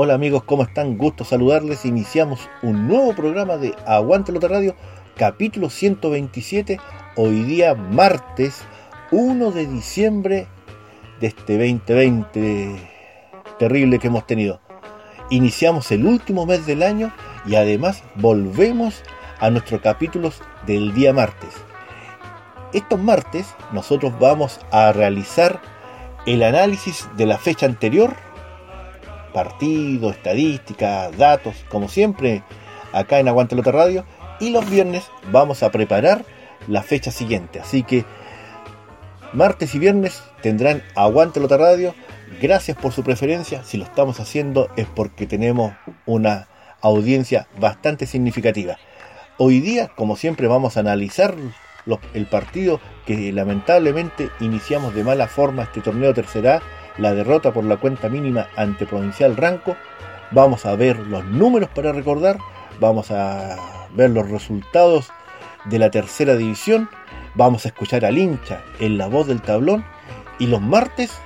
Hola amigos, ¿cómo están? Gusto saludarles. Iniciamos un nuevo programa de Aguante Lota Radio, capítulo 127, hoy día martes 1 de diciembre de este 2020 terrible que hemos tenido. Iniciamos el último mes del año y además volvemos a nuestros capítulos del día martes. Estos martes nosotros vamos a realizar el análisis de la fecha anterior partido, estadísticas, datos, como siempre, acá en Aguante Lota Radio. Y los viernes vamos a preparar la fecha siguiente. Así que martes y viernes tendrán Aguante Lota Radio. Gracias por su preferencia. Si lo estamos haciendo es porque tenemos una audiencia bastante significativa. Hoy día, como siempre, vamos a analizar el partido que lamentablemente iniciamos de mala forma este torneo tercera la derrota por la cuenta mínima ante Provincial Ranco. Vamos a ver los números para recordar, vamos a ver los resultados de la tercera división, vamos a escuchar al hincha en la voz del tablón y los martes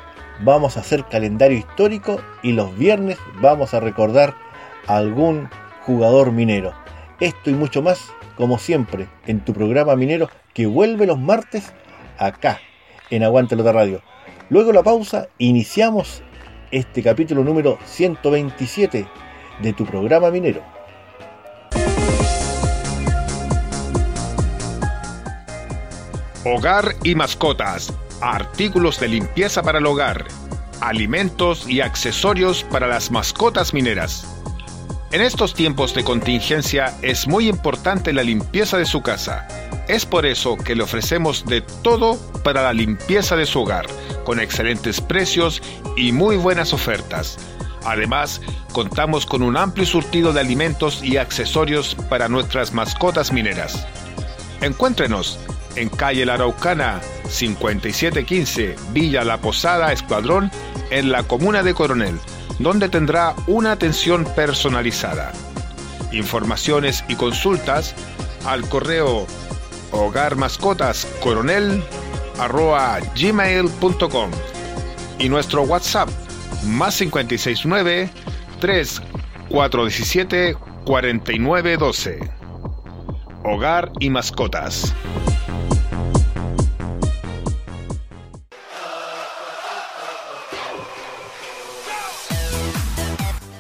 vamos a hacer calendario histórico y los viernes vamos a recordar a algún jugador minero. Esto y mucho más, como siempre, en tu programa minero que vuelve los martes acá, en Aguante Lota Radio. Luego de la pausa, iniciamos este capítulo número 127 de tu programa minero. Hogar y mascotas, artículos de limpieza para el hogar, alimentos y accesorios para las mascotas mineras. En estos tiempos de contingencia es muy importante la limpieza de su casa. Es por eso que le ofrecemos de todo para la limpieza de su hogar con excelentes precios y muy buenas ofertas. Además, contamos con un amplio surtido de alimentos y accesorios para nuestras mascotas mineras. Encuéntrenos en calle La Araucana 5715 Villa La Posada Escuadrón en la comuna de Coronel, donde tendrá una atención personalizada. Informaciones y consultas al correo hogar mascotas coronel arroba gmail.com y nuestro WhatsApp más 569 3417 4912. Hogar y mascotas.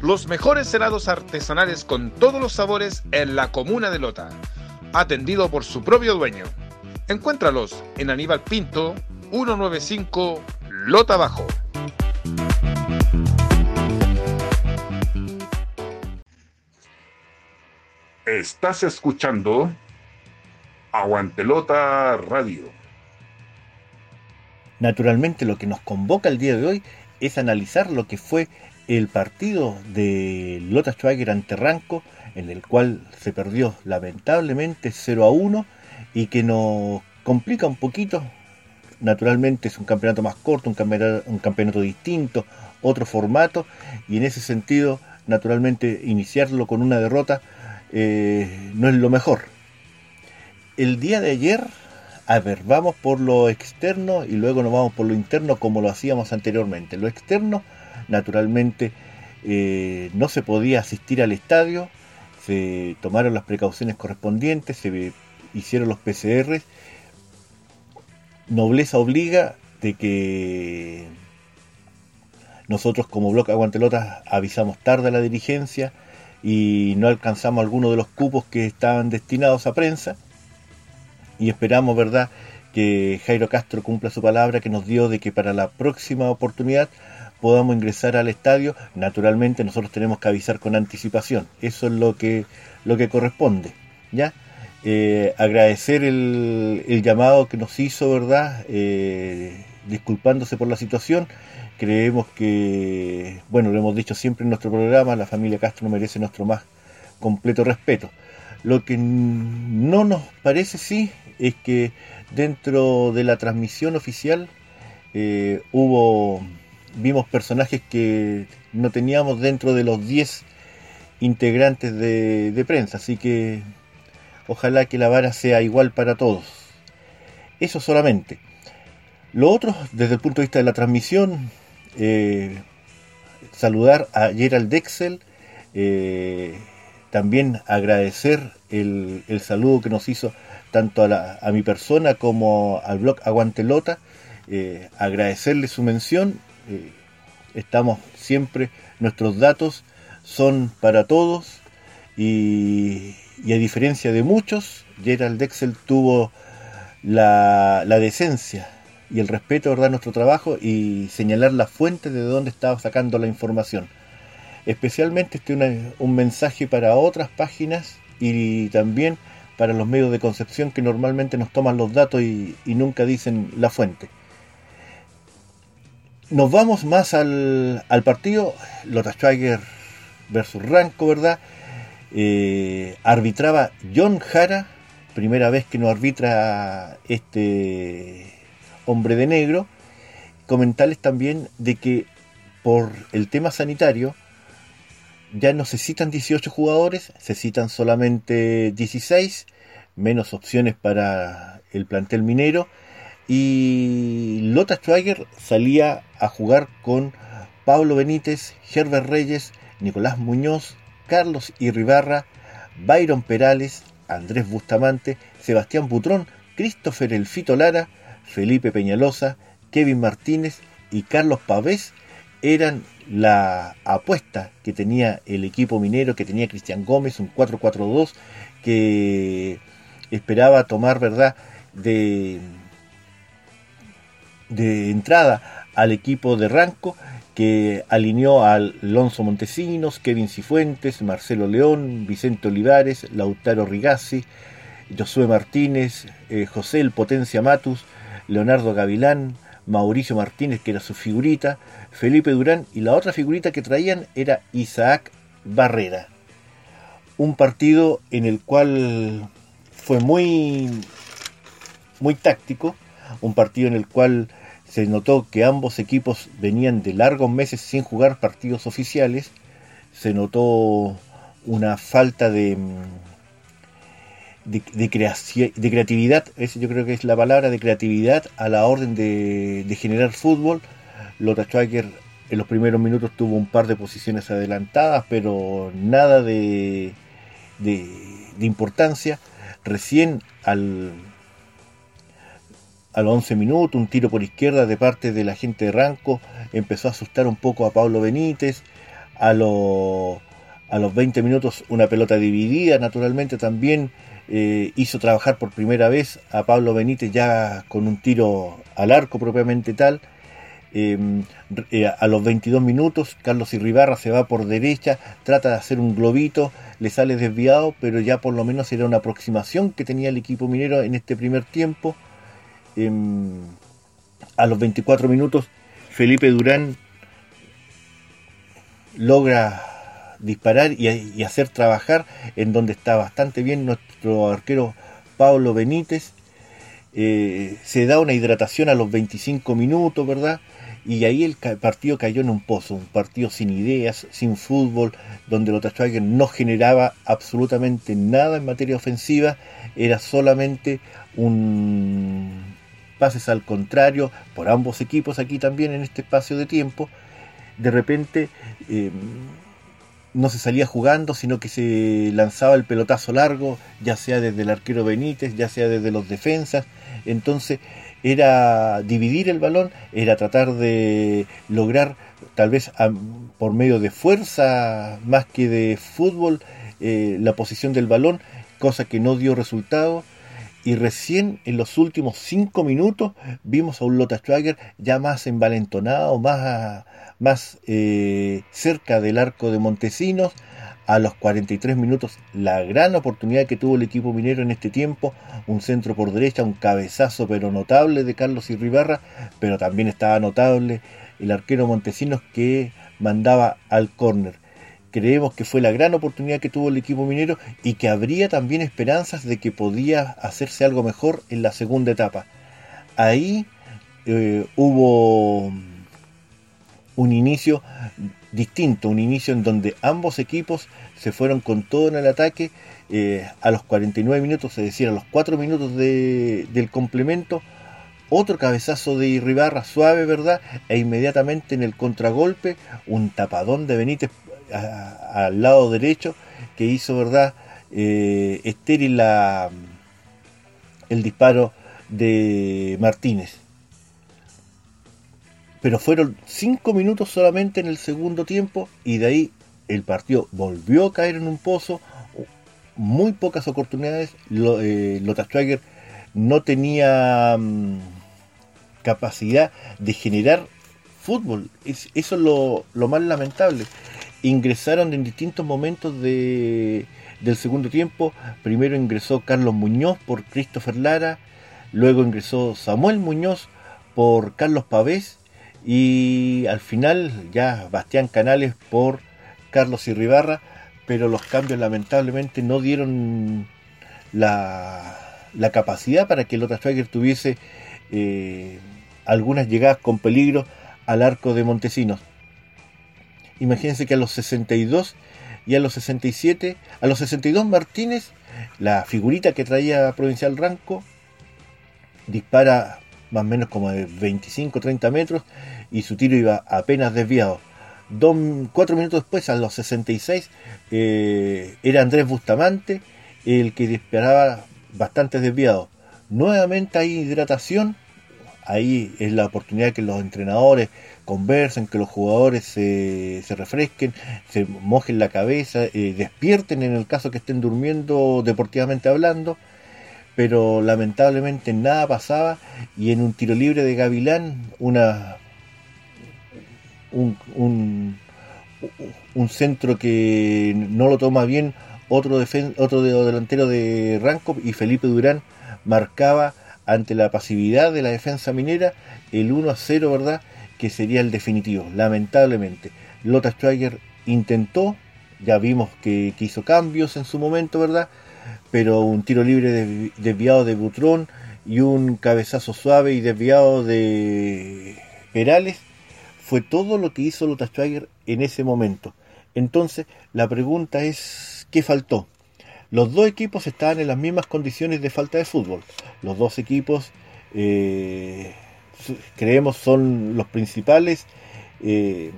Los mejores helados artesanales con todos los sabores en la comuna de Lota, atendido por su propio dueño. Encuéntralos en Aníbal Pinto, 195 Lota Bajo. Estás escuchando Aguantelota Radio. Naturalmente lo que nos convoca el día de hoy es analizar lo que fue el partido de Lota Schwager ante Ranco, en el cual se perdió lamentablemente 0 a 1 y que nos complica un poquito. Naturalmente es un campeonato más corto, un campeonato, un campeonato distinto, otro formato, y en ese sentido, naturalmente, iniciarlo con una derrota eh, no es lo mejor. El día de ayer, a ver, vamos por lo externo y luego nos vamos por lo interno como lo hacíamos anteriormente. Lo externo, naturalmente, eh, no se podía asistir al estadio, se tomaron las precauciones correspondientes, se hicieron los PCR. Nobleza obliga de que nosotros como Bloque Aguantelotas avisamos tarde a la dirigencia, y no alcanzamos algunos de los cupos que estaban destinados a prensa y esperamos, ¿verdad?, que Jairo Castro cumpla su palabra que nos dio de que para la próxima oportunidad podamos ingresar al estadio. Naturalmente nosotros tenemos que avisar con anticipación. Eso es lo que, lo que corresponde. ¿ya? Eh, agradecer el, el, llamado que nos hizo, ¿verdad? Eh, disculpándose por la situación Creemos que, bueno, lo hemos dicho siempre en nuestro programa, la familia Castro merece nuestro más completo respeto. Lo que no nos parece, sí, es que dentro de la transmisión oficial eh, hubo, vimos personajes que no teníamos dentro de los 10 integrantes de, prensa, así que ojalá que la vara sea igual para todos. Eso solamente. Lo otro, desde el punto de vista de la transmisión, eh, saludar a Gerald Dexel, eh, también agradecer el, saludo que nos hizo tanto a, mi persona como al blog Aguantelota, eh, agradecerle su mención, estamos siempre, nuestros datos son para todos y, a diferencia de muchos, Gerald Dexel tuvo la, decencia y el respeto a nuestro trabajo y señalar la fuente de dónde estaba sacando la información. Especialmente este un mensaje para otras páginas y también para los medios de concepción que normalmente nos toman los datos y, nunca dicen la fuente. Nos vamos más al, partido, Lota Schwager versus Ranco, ¿verdad? Eh, arbitraba John Jara, primera vez que no arbitra este Hombre de Negro, comentarles también de que por el tema sanitario ya no se citan 18 jugadores, se citan solamente 16, menos opciones para el plantel minero. Y Lota Schwager salía a jugar con Pablo Benítez, Herbert Reyes, Nicolás Muñoz, Carlos Irribarra, Byron Perales, Andrés Bustamante, Sebastián Butrón, Christopher Elfito Lara, Felipe Peñalosa, Kevin Martínez y Carlos Pavés eran la apuesta que tenía el equipo minero, que tenía Cristian Gómez, un 4-4-2, que esperaba tomar, ¿verdad?, de, de entrada al equipo de Ranco, que alineó a Alonso Montesinos, Kevin Cifuentes, Marcelo León, Vicente Olivares, Lautaro Rigazzi, Josué Martínez, eh, José El Potencia Matus, Leonardo Gavilán, Mauricio Martínez, que era su figurita, Felipe Durán, y la otra figurita que traían era Isaac Barrera. Un partido en el cual fue muy, muy táctico, un partido en el cual se notó que ambos equipos venían de largos meses sin jugar partidos oficiales, se notó una falta de, de, de, de creatividad, yo creo que es la palabra, de creatividad a la orden de, generar fútbol. Lota Schwager en los primeros minutos tuvo un par de posiciones adelantadas, pero nada de, de, importancia. Recién al, a los 11 minutos, un tiro por izquierda de parte de la gente de Ranco empezó a asustar un poco a Pablo Benítez. a, los a los 20 minutos una pelota dividida, naturalmente también eh, hizo trabajar por primera vez a Pablo Benítez ya con un tiro al arco propiamente tal. Em, eh, a los 22 minutos Carlos Irribarra se va por derecha, trata de hacer un globito, le sale desviado, pero ya por lo menos era una aproximación que tenía el equipo minero en este primer tiempo. A los 24 minutos Felipe Durán logra disparar y, hacer trabajar en donde está bastante bien nuestro arquero Pablo Benítez. Eh, se da una hidratación a los 25 minutos, ¿verdad? Y ahí el partido cayó en un pozo, un partido sin ideas, sin fútbol, donde los Schwager no generaba absolutamente nada en materia ofensiva, era solamente un pases al contrario por ambos equipos aquí también en este espacio de tiempo. De repente eh, no se salía jugando, sino que se lanzaba el pelotazo largo, ya sea desde el arquero Benítez, ya sea desde los defensas. Entonces era dividir el balón, era tratar de lograr, tal vez por medio de fuerza más que de fútbol, eh, la posición del balón, cosa que no dio resultado. Y recién en los últimos cinco minutos vimos a un Lothar Schwager ya más envalentonado, más más eh, cerca del arco de Montesinos. A los 43 minutos, la gran oportunidad que tuvo el equipo minero en este tiempo, un centro por derecha, un cabezazo pero notable de Carlos Irribarra, pero también estaba notable el arquero Montesinos que mandaba al córner. Creemos que fue la gran oportunidad que tuvo el equipo minero y que habría también esperanzas de que podía hacerse algo mejor en la segunda etapa. Ahí eh, hubo un inicio distinto, un inicio en donde ambos equipos se fueron con todo en el ataque. Eh, a los 49 minutos, es decir, a los 4 minutos del complemento, otro cabezazo de Irribarra suave, ¿verdad? E inmediatamente en el contragolpe, un tapadón de Benítez al lado derecho que hizo, ¿verdad? Eh, estéril la, el disparo de Martínez pero fueron cinco minutos solamente en el segundo tiempo y de ahí el partido volvió a caer en un pozo, muy pocas oportunidades, Lo, eh, no tenía mm, capacidad de generar fútbol, eso es lo, más lamentable. Ingresaron en distintos momentos de, del segundo tiempo, primero ingresó Carlos Muñoz por Christopher Lara, luego ingresó Samuel Muñoz por Carlos Pavés, y al final ya Bastián Canales por Carlos Irribarra, pero los cambios lamentablemente no dieron la, capacidad para que el Schwager tuviese eh, algunas llegadas con peligro al arco de Montesinos. Imagínense que a los 62 y a los 67, a los 62 Martínez, la figurita que traía Provincial Ranco, dispara más o menos como de 25-30 metros y su tiro iba apenas desviado. Cuatro minutos después, a los 66, eh, era Andrés Bustamante el que disparaba bastante desviado. Nuevamente hay hidratación, ahí es la oportunidad que los entrenadores conversen, que los jugadores se, refresquen, se mojen la cabeza, eh, despierten en el caso que estén durmiendo deportivamente hablando. Pero lamentablemente nada pasaba y en un tiro libre de Gavilán una un, centro que no lo toma bien otro, otro delantero de Ranco y Felipe Durán marcaba ante la pasividad de la defensa minera el 1 a 0, ¿verdad? Que sería el definitivo, lamentablemente. Lota Schwager intentó, ya vimos que, hizo cambios en su momento, ¿verdad? pero un tiro libre desviado de Butrón y un cabezazo suave y desviado de Perales fue todo lo que hizo Lota Schwager en ese momento. Entonces, la pregunta es, ¿qué faltó? Los dos equipos estaban en las mismas condiciones de falta de fútbol. Los dos equipos, eh, creemos, son los principales eh,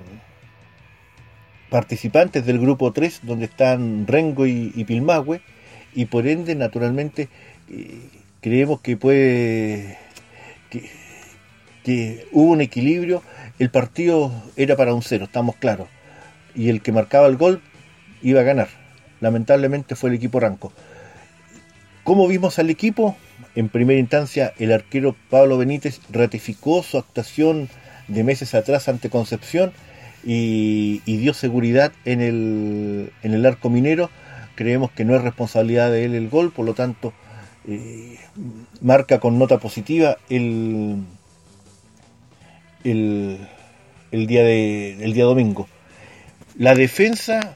participantes del grupo 3, donde están Rengo y, y y por ende naturalmente eh, creemos que puede que, hubo un equilibrio el partido era para un cero estamos claros y el que marcaba el gol iba a ganar. Lamentablemente fue el equipo Ranco. ¿Cómo vimos al equipo? En primera instancia, el arquero Pablo Benítez ratificó su actuación de meses atrás ante Concepción y, dio seguridad en el, en el, arco minero. Creemos que no es responsabilidad de él el gol, por lo tanto, eh, marca con nota positiva el, el, día de, el día domingo. La defensa,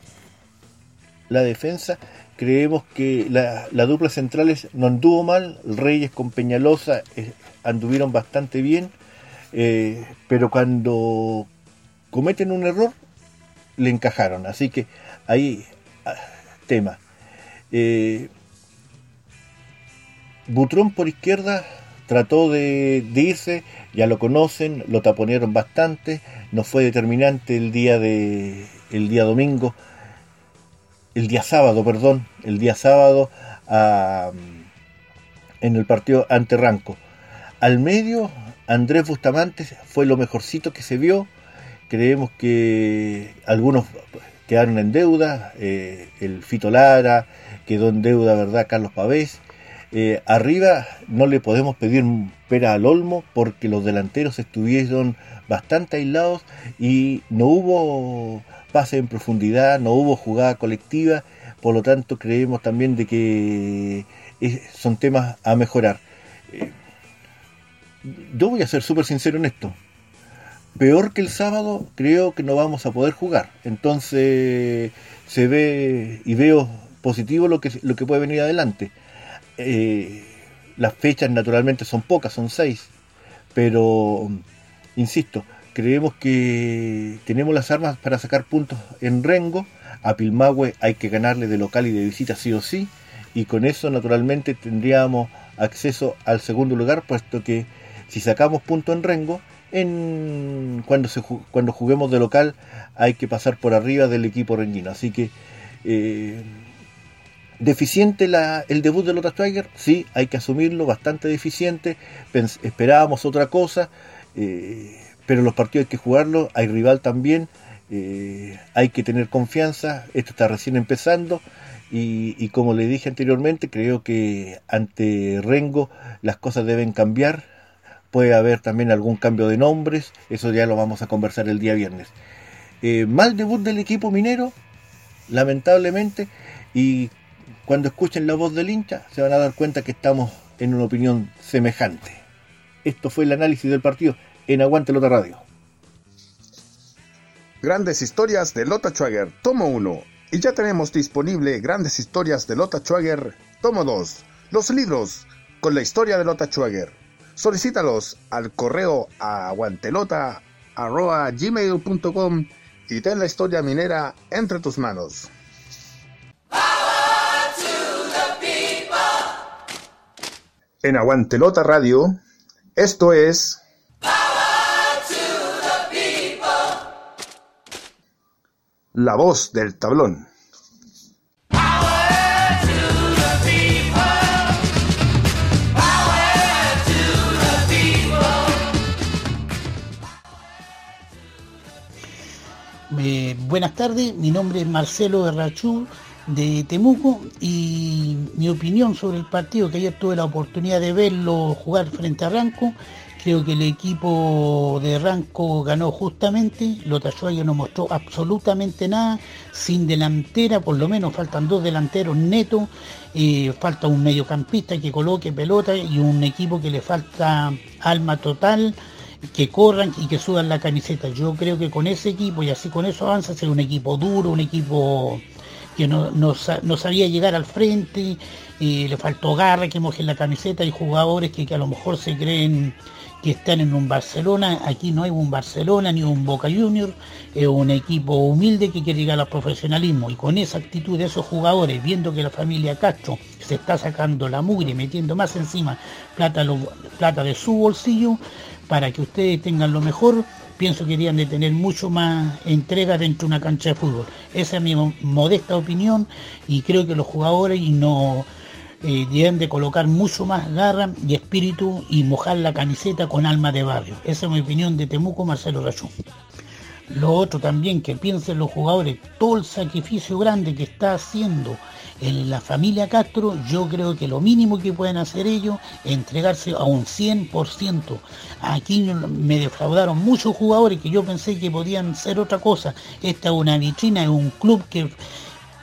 la defensa, creemos que la, dupla centrales no anduvo mal, Reyes con Peñalosa eh, anduvieron bastante bien, eh, pero cuando cometen un error, le encajaron. Así que ahí, ah, tema. Eh, Butrón por izquierda trató de, irse, ya lo conocen, lo taponearon bastante, no fue determinante el día de el día domingo, el día sábado, perdón, el día sábado en el partido ante Ranco. Al medio, Andrés Bustamante fue lo mejorcito que se vio. Creemos que algunos quedaron en deuda, eh, el Fito Lara quedó en deuda, ¿verdad? Carlos Pavés. Eh, arriba no le podemos pedir pera al olmo porque los delanteros estuvieron bastante aislados y no hubo pase en profundidad, no hubo jugada colectiva, por lo tanto creemos también de que eh, son temas a mejorar. Eh, yo voy a ser súper sincero en esto. Peor que el sábado, creo que no vamos a poder jugar. Entonces se ve y veo positivo lo que, lo que puede venir adelante eh, las fechas naturalmente son pocas, son seis, pero insisto, creemos que tenemos las armas para sacar puntos en Rengo, a Pilmahue hay que ganarle de local y de visita sí o sí, y con eso naturalmente tendríamos acceso al segundo lugar, puesto que si sacamos puntos en Rengo, en, cuando, se, cuando juguemos de local hay que pasar por arriba del equipo renguino. Así que eh, ¿Deficiente la, el debut de Lota Schweiger? Sí, hay que asumirlo, bastante deficiente. esperábamos otra cosa, eh, pero los partidos hay que jugarlo, hay rival también, eh, hay que tener confianza, esto está recién empezando. Y, como le dije anteriormente, creo que ante Rengo las cosas deben cambiar. Puede haber también algún cambio de nombres, eso ya lo vamos a conversar el día viernes. Eh, mal debut del equipo minero, lamentablemente, y cuando escuchen la voz del hincha se van a dar cuenta que estamos en una opinión semejante. Esto fue el análisis del partido en Aguante Lota Radio. Grandes historias de Lota Schwager, tomo 1. Y ya tenemos disponible Grandes historias de Lota Schwager, tomo 2. Los libros con la historia de Lota Schwager. Solicítalos al correo aguantelota.gmail.com y ten la historia minera entre tus manos. en Aguantelota Radio. Esto es... La voz del tablón. Eh, buenas tardes, mi nombre es Marcelo Herrachú de Temuco y mi opinión sobre el partido que ayer tuve la oportunidad de verlo jugar frente a Ranco. Creo que el equipo de Ranco ganó justamente, Lota no mostró absolutamente nada, sin delantera, por lo menos faltan dos delanteros netos, eh, falta un mediocampista que coloque pelota y un equipo que le falta alma total, que corran y que suban la camiseta. Yo creo que con ese equipo y así con eso avanza, ser un equipo duro, un equipo que no, no, sabía llegar al frente, y le faltó garra, que mojen la camiseta, hay jugadores que, a lo mejor se creen que están en un Barcelona, aquí no hay un Barcelona ni un Boca Junior, es un equipo humilde que quiere llegar al profesionalismo y con esa actitud de esos jugadores, viendo que la familia Castro se está sacando la mugre, metiendo más encima plata, plata de su bolsillo, para que ustedes tengan lo mejor, pienso que deberían de tener mucho más entrega dentro de una cancha de fútbol. Esa es mi modesta opinión y creo que los jugadores no eh, deben de colocar mucho más garra y espíritu y mojar la camiseta con alma de barrio. Esa es mi opinión de Temuco, Marcelo Rachú. Lo otro también, que piensen los jugadores, todo el sacrificio grande que está haciendo en la familia Castro, yo creo que lo mínimo que pueden hacer ellos es entregarse a un 100%. Aquí me defraudaron muchos jugadores que yo pensé que podían ser otra cosa. Esta es una vitrina, es un club que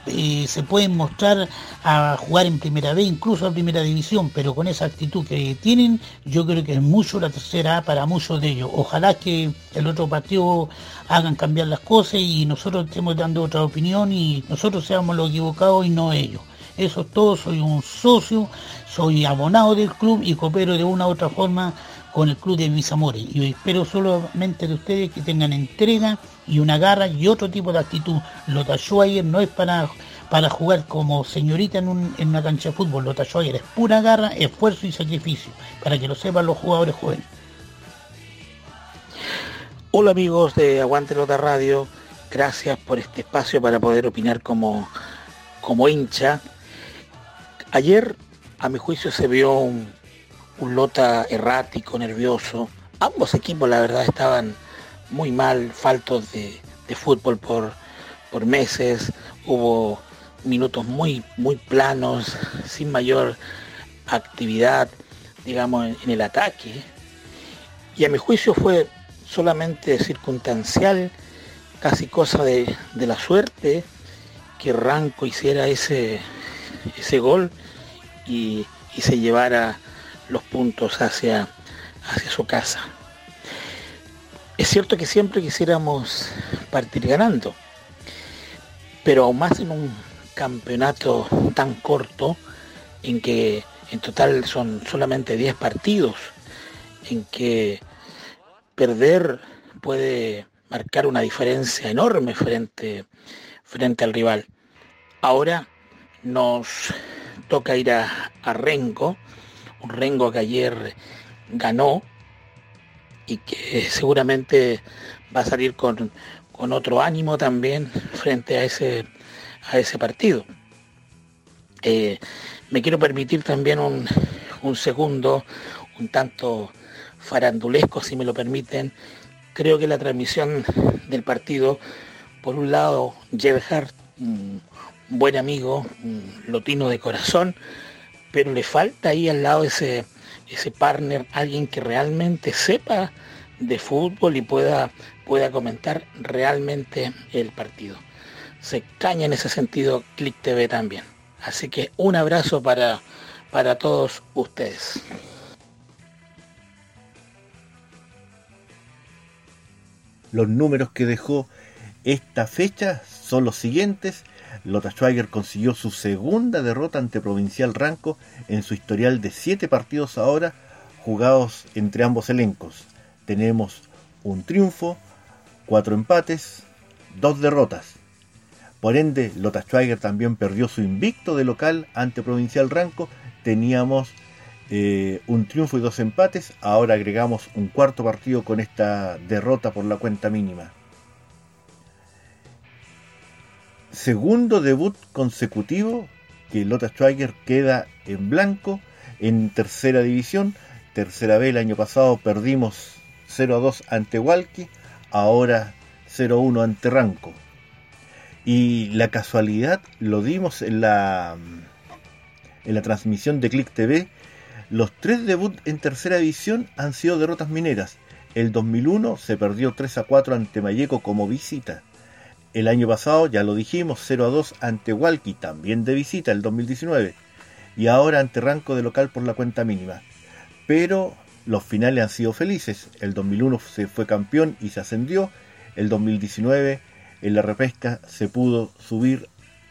eh, se pueden mostrar a jugar en primera vez, incluso a primera división, pero con esa actitud que tienen, yo creo que es mucho la tercera A para muchos de ellos. Ojalá que el otro partido hagan cambiar las cosas y nosotros estemos dando otra opinión y nosotros seamos los equivocados y no ellos. Eso es todo, soy un socio, soy abonado del club y coopero de una u otra forma con el club de mis amores. Y espero solamente de ustedes que tengan entrega y una garra y otro tipo de actitud. Lota Schweiger no es para, para jugar como señorita en, una cancha de fútbol. Lota Schweiger es pura garra, esfuerzo y sacrificio, para que lo sepan los jugadores jóvenes. Hola amigos de Aguante Lota Radio, gracias por este espacio para poder opinar como, como hincha. Ayer, a mi juicio, se vio un, un Lota errático, nervioso. Ambos equipos, la verdad, estaban muy mal, faltos de, fútbol por, meses, hubo minutos muy, muy planos, sin mayor actividad, digamos, en, el ataque. Y a mi juicio fue solamente circunstancial, casi cosa de, la suerte, que Ranco hiciera ese, ese gol y se llevara los puntos hacia, hacia su casa. Es cierto que siempre quisiéramos partir ganando, pero aún más en un campeonato tan corto, en que en total son solamente 10 partidos, en que perder puede marcar una diferencia enorme frente, frente al rival. Ahora nos toca ir a, a Rengo, un Rengo que ayer ganó y que seguramente va a salir con, otro ánimo también frente a ese, a ese partido. Eh, me quiero permitir también un, segundo, un tanto farandulesco, si me lo permiten. Creo que la transmisión del partido, por un lado, Gerhard, un buen amigo, un lotino de corazón, pero le falta ahí al lado ese ese partner, alguien que realmente sepa de fútbol y pueda, pueda comentar realmente el partido. Se extraña en ese sentido Click TV también. Así que un abrazo para, para todos ustedes. Los números que dejó esta fecha son los siguientes. Lota Schweiger consiguió su segunda derrota ante Provincial Ranco en su historial de siete partidos ahora jugados entre ambos elencos. Tenemos un triunfo, cuatro empates, dos derrotas. Por ende, Lota Schweiger también perdió su invicto de local ante Provincial Ranco. Teníamos eh, un triunfo y dos empates. Ahora agregamos un cuarto partido con esta derrota por la cuenta mínima. Segundo debut consecutivo que Lota Schweiger queda en blanco en tercera división. Tercera vez el año pasado perdimos 0 a 2 ante Walkie, ahora 0 a 1 ante Ranco. Y la casualidad lo dimos en la, en la transmisión de Click TV. Los tres debuts en tercera división han sido derrotas mineras. El 2001 se perdió 3 a 4 ante Mayeco como visita. El año pasado, ya lo dijimos, 0 a 2 ante Walkie, también de visita, el 2019. Y ahora ante Ranco de local por la cuenta mínima. Pero los finales han sido felices. El 2001 se fue campeón y se ascendió. El 2019 en la repesca se pudo subir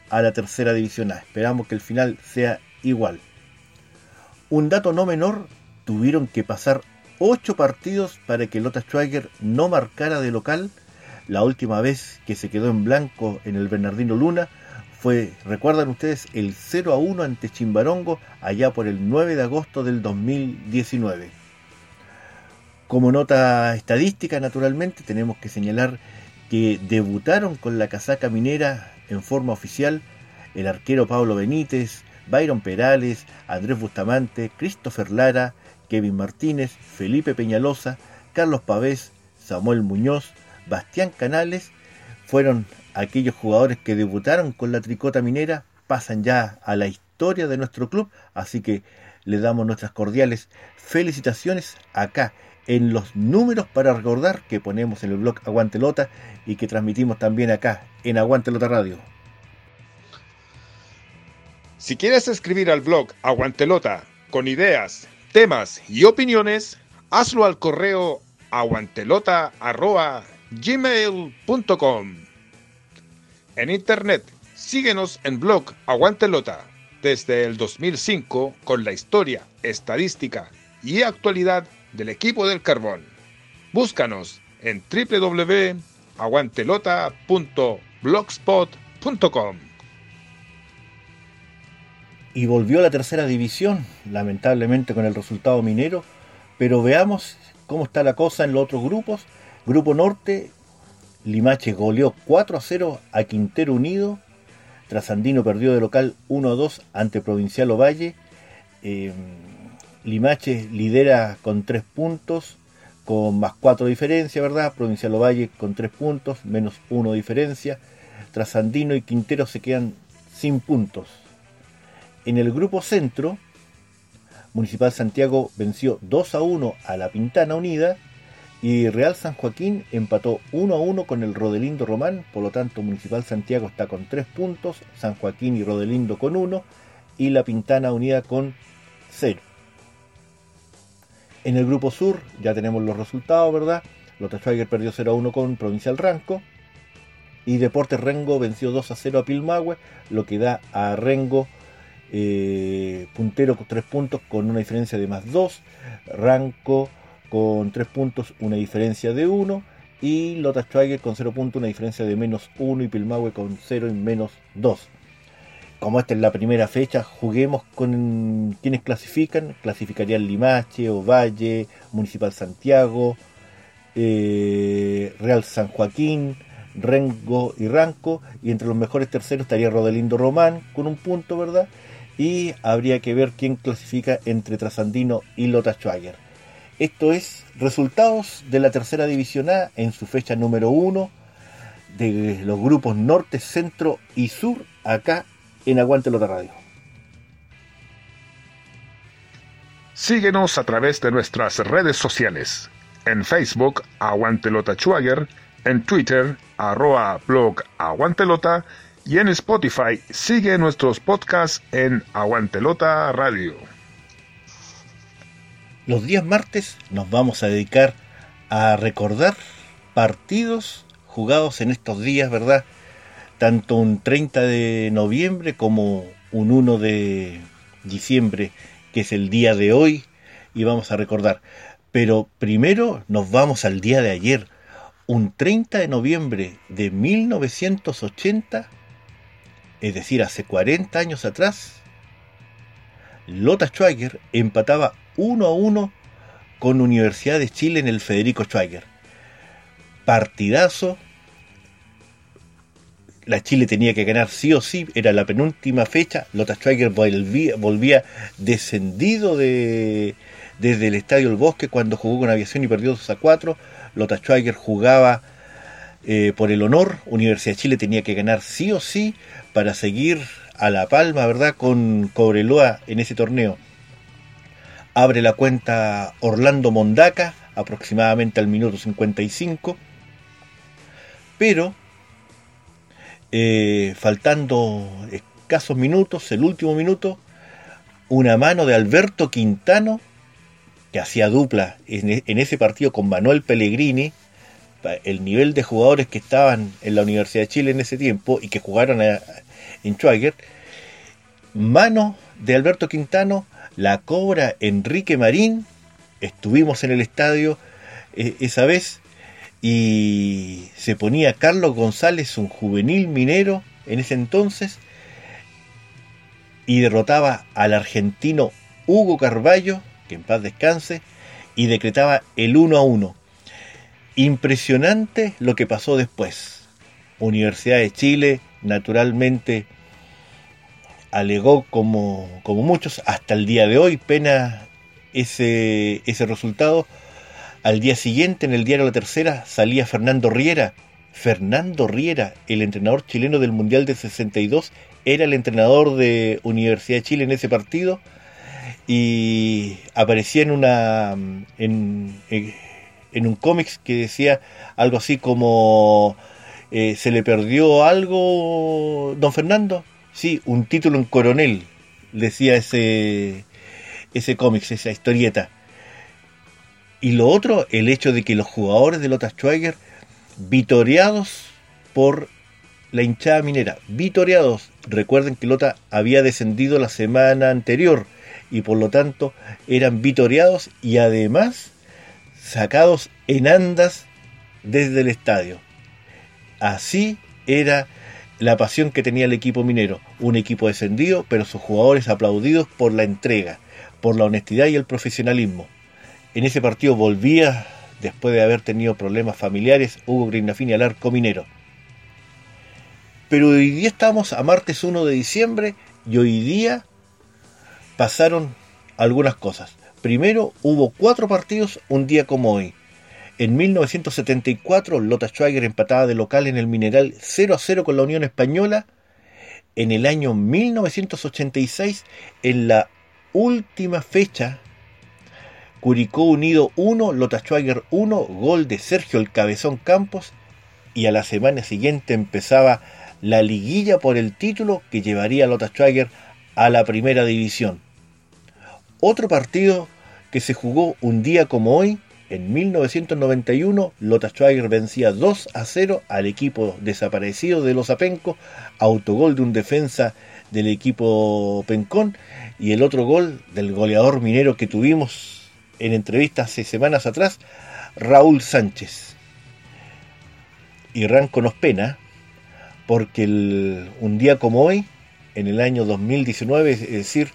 a la tercera división A. Esperamos que el final sea igual. Un dato no menor, tuvieron que pasar 8 partidos para que Lota Schweiger no marcara de local la última vez que se quedó en blanco en el Bernardino Luna fue, recuerdan ustedes, el 0 a 1 ante Chimbarongo allá por el 9 de agosto del 2019. Como nota estadística, naturalmente, tenemos que señalar que debutaron con la casaca minera en forma oficial el arquero Pablo Benítez, Byron Perales, Andrés Bustamante, Christopher Lara, Kevin Martínez, Felipe Peñalosa, Carlos Pavés, Samuel Muñoz, Bastián Canales fueron aquellos jugadores que debutaron con la tricota minera, pasan ya a la historia de nuestro club, así que le damos nuestras cordiales felicitaciones acá en los números para recordar que ponemos en el blog Aguantelota y que transmitimos también acá en Aguantelota Radio. Si quieres escribir al blog Aguantelota con ideas, temas y opiniones, hazlo al correo aguantelota.gmail.com. En internet, síguenos en blog Aguantelota desde el 2005 con la historia, estadística y actualidad del equipo del carbón. Búscanos en www.aguantelota.blogspot.com. Y volvió a la tercera división, lamentablemente con el resultado minero, pero veamos cómo está la cosa en los otros grupos. Grupo Norte, Limache goleó 4 a 0 a Quintero Unido. Trasandino perdió de local 1 a 2 ante Provincial Ovalle. Eh, Limache lidera con 3 puntos, con más 4 diferencia, ¿verdad? Provincial Ovalle con 3 puntos, menos 1 diferencia. Trasandino y Quintero se quedan sin puntos. En el grupo centro, Municipal Santiago venció 2 a 1 a la Pintana Unida y Real San Joaquín empató 1 a 1 con el Rodelindo Román, por lo tanto Municipal Santiago está con 3 puntos, San Joaquín y Rodelindo con 1 y la Pintana Unida con 0. En el grupo sur ya tenemos los resultados, ¿verdad? Lota Schweiger perdió 0 a 1 con Provincial Ranco y Deportes Rengo venció 2 a 0 a Pilmahue, lo que da a Rengo eh, puntero con 3 puntos con una diferencia de más 2, Ranco con 3 puntos, una diferencia de 1, y Lota Schweiger con 0 puntos, una diferencia de menos 1, y Pilmahue con 0 y menos 2. Como esta es la primera fecha, juguemos con quienes clasifican. Clasificarían Limache, Ovalle, Municipal Santiago, eh, Real San Joaquín, Rengo y Ranco. Y entre los mejores terceros estaría Rodelindo Román con un punto, ¿verdad? Y habría que ver quién clasifica entre Trasandino y Lota Schwager. Esto es resultados de la tercera división A en su fecha número 1 de los grupos norte, centro y sur acá en Aguante Lota Radio. Síguenos a través de nuestras redes sociales. En Facebook, Aguantelota Schwager, en Twitter, arroba blog Aguantelota y en Spotify sigue nuestros podcasts en Aguantelota Radio. Los días martes nos vamos a dedicar a recordar partidos jugados en estos días, ¿verdad? Tanto un 30 de noviembre como un 1 de diciembre, que es el día de hoy, y vamos a recordar. Pero primero nos vamos al día de ayer, un 30 de noviembre de 1980, es decir, hace 40 años atrás, Lota Schweiger empataba 1 a 1 con Universidad de Chile en el Federico Schweiger. Partidazo. La Chile tenía que ganar sí o sí, era la penúltima fecha. Lota Schweiger volvía, descendido de, desde el Estadio El Bosque cuando jugó con Aviación y perdió 2 a 4. Lota Schweiger jugaba eh, por el honor. Universidad de Chile tenía que ganar sí o sí para seguir a La Palma, ¿verdad? Con Cobreloa en ese torneo. Abre la cuenta Orlando Mondaca, aproximadamente al minuto 55. Pero, eh, faltando escasos minutos, el último minuto, una mano de Alberto Quintano, que hacía dupla en, en ese partido con Manuel Pellegrini, el nivel de jugadores que estaban en la Universidad de Chile en ese tiempo y que jugaron a, en Schweiger, mano de Alberto Quintano, la cobra Enrique Marín, estuvimos en el estadio eh, esa vez y se ponía Carlos González, un juvenil minero en ese entonces, y derrotaba al argentino Hugo Carballo, que en paz descanse, y decretaba el 1 a 1. Impresionante lo que pasó después. Universidad de Chile, naturalmente, alegó como, como muchos hasta el día de hoy, pena ese, ese resultado. Al día siguiente, en el diario La Tercera, salía Fernando Riera. Fernando Riera, el entrenador chileno del Mundial de 62, era el entrenador de Universidad de Chile en ese partido y aparecía en una en, en un cómics que decía algo así como eh, se le perdió algo don Fernando sí un título en coronel decía ese ese cómics esa historieta y lo otro el hecho de que los jugadores de Lota Schwager vitoreados por la hinchada minera vitoreados recuerden que Lota había descendido la semana anterior y por lo tanto eran vitoreados y además sacados en andas desde el estadio. Así era la pasión que tenía el equipo minero, un equipo descendido, pero sus jugadores aplaudidos por la entrega, por la honestidad y el profesionalismo. En ese partido volvía, después de haber tenido problemas familiares, Hugo Grignafini al arco minero. Pero hoy día estamos a martes 1 de diciembre y hoy día pasaron algunas cosas. Primero, hubo cuatro partidos un día como hoy. En 1974, Lota Schwager empataba de local en el Mineral 0 a 0 con la Unión Española. En el año 1986, en la última fecha, Curicó Unido 1, Lota Schwager 1, gol de Sergio el Cabezón Campos. Y a la semana siguiente empezaba la liguilla por el título que llevaría a Lota Schwager a la primera división. Otro partido que se jugó un día como hoy, en 1991, Lota Schwager vencía 2 a 0 al equipo desaparecido de los Apenco, autogol de un defensa del equipo Pencón y el otro gol del goleador minero que tuvimos en entrevista hace semanas atrás, Raúl Sánchez. Y Ranco nos pena porque un día como hoy, en el año 2019, es decir,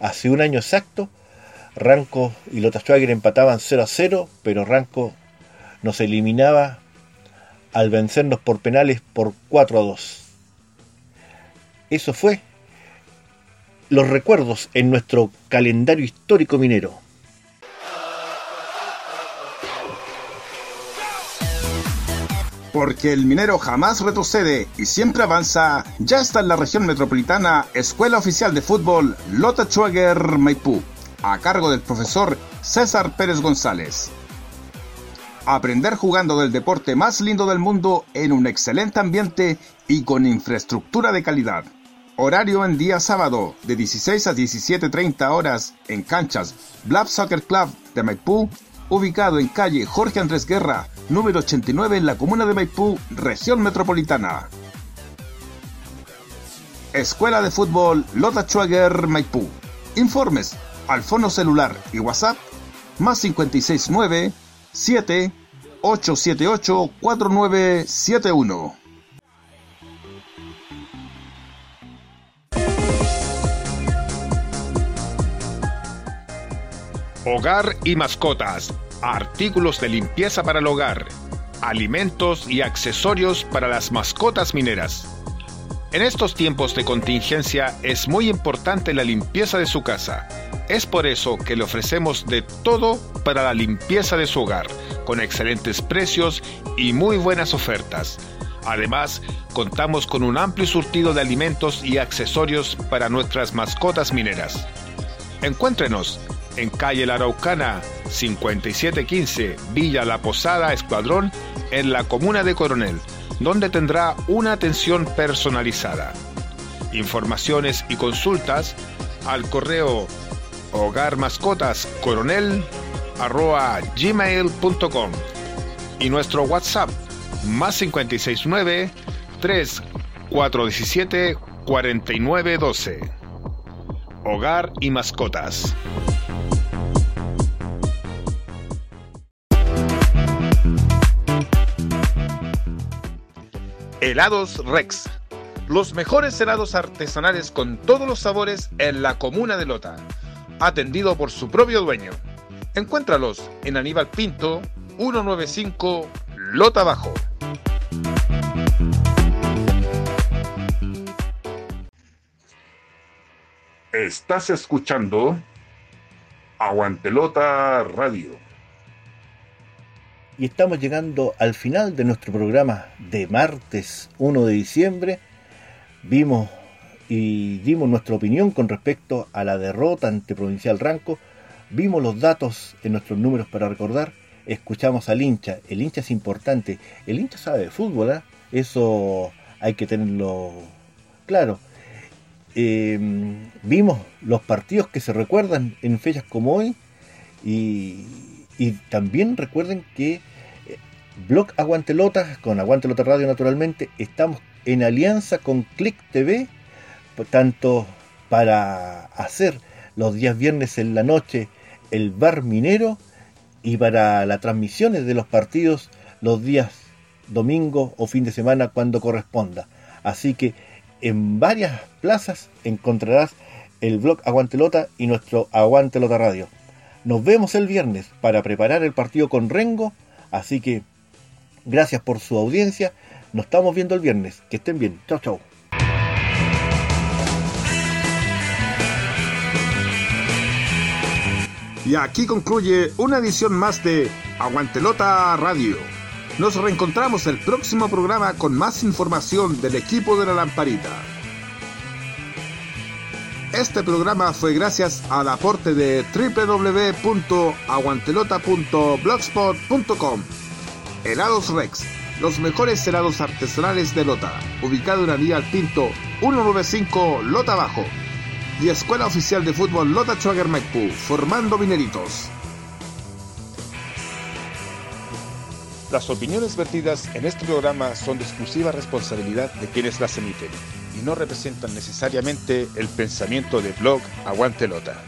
hace un año exacto, Ranco y Lota Schwager empataban 0 a 0, pero Ranco nos eliminaba al vencernos por penales por 4 a 2. Eso fue los recuerdos en nuestro calendario histórico minero. Porque el minero jamás retrocede y siempre avanza, ya está en la región metropolitana Escuela Oficial de Fútbol Lota Schwager Maipú, a cargo del profesor César Pérez González. Aprender jugando del deporte más lindo del mundo en un excelente ambiente y con infraestructura de calidad. Horario en día sábado de 16 a 17.30 horas en canchas Blab Soccer Club de Maipú, ubicado en calle Jorge Andrés Guerra, número 89 en la comuna de Maipú, región metropolitana. Escuela de Fútbol Lota Schwager Maipú. Informes al fono celular y WhatsApp más 569 7 878 4971. Hogar y mascotas artículos de limpieza para el hogar, alimentos y accesorios para las mascotas mineras. En estos tiempos de contingencia es muy importante la limpieza de su casa. Es por eso que le ofrecemos de todo para la limpieza de su hogar, con excelentes precios y muy buenas ofertas. Además, contamos con un amplio surtido de alimentos y accesorios para nuestras mascotas mineras. Encuéntrenos en calle La Araucana 5715, Villa La Posada, Escuadrón, en la comuna de Coronel, donde tendrá una atención personalizada. Informaciones y consultas al correo hogarmascotascoronel.gmail.com y nuestro WhatsApp más 569 3417 4912. Hogar y mascotas. Helados Rex. Los mejores helados artesanales con todos los sabores en la comuna de Lota. Atendido por su propio dueño. Encuéntralos en Aníbal Pinto, 195 Lota Bajo. Estás escuchando Aguantelota Radio. Y estamos llegando al final de nuestro programa de martes 1 de diciembre. Vimos y dimos nuestra opinión con respecto a la derrota ante Provincial Ranco. Vimos los datos en nuestros números para recordar. Escuchamos al hincha. El hincha es importante. El hincha sabe de fútbol, ¿eh? eso hay que tenerlo claro. Eh, vimos los partidos que se recuerdan en fechas como hoy y, y también recuerden que eh, Blog Aguantelota, con Aguantelota Radio naturalmente, estamos en alianza con Click TV, tanto para hacer los días viernes en la noche el bar minero y para las transmisiones de los partidos los días domingo o fin de semana cuando corresponda. Así que en varias plazas encontrarás el blog Aguantelota y nuestro Aguantelota Radio. Nos vemos el viernes para preparar el partido con Rengo, así que gracias por su audiencia. Nos estamos viendo el viernes. Que estén bien. Chao, chao. Y aquí concluye una edición más de Aguantelota Radio. Nos reencontramos el próximo programa con más información del equipo de la lamparita. Este programa fue gracias al aporte de www.aguantelota.blogspot.com. Helados Rex, los mejores helados artesanales de Lota, ubicado en vía Pinto 195 Lota Bajo. Y Escuela Oficial de Fútbol Lota Schwager Maipú, formando mineritos. Las opiniones vertidas en este programa son de exclusiva responsabilidad de quienes las emiten no representan necesariamente el pensamiento de Blog Aguante Lota.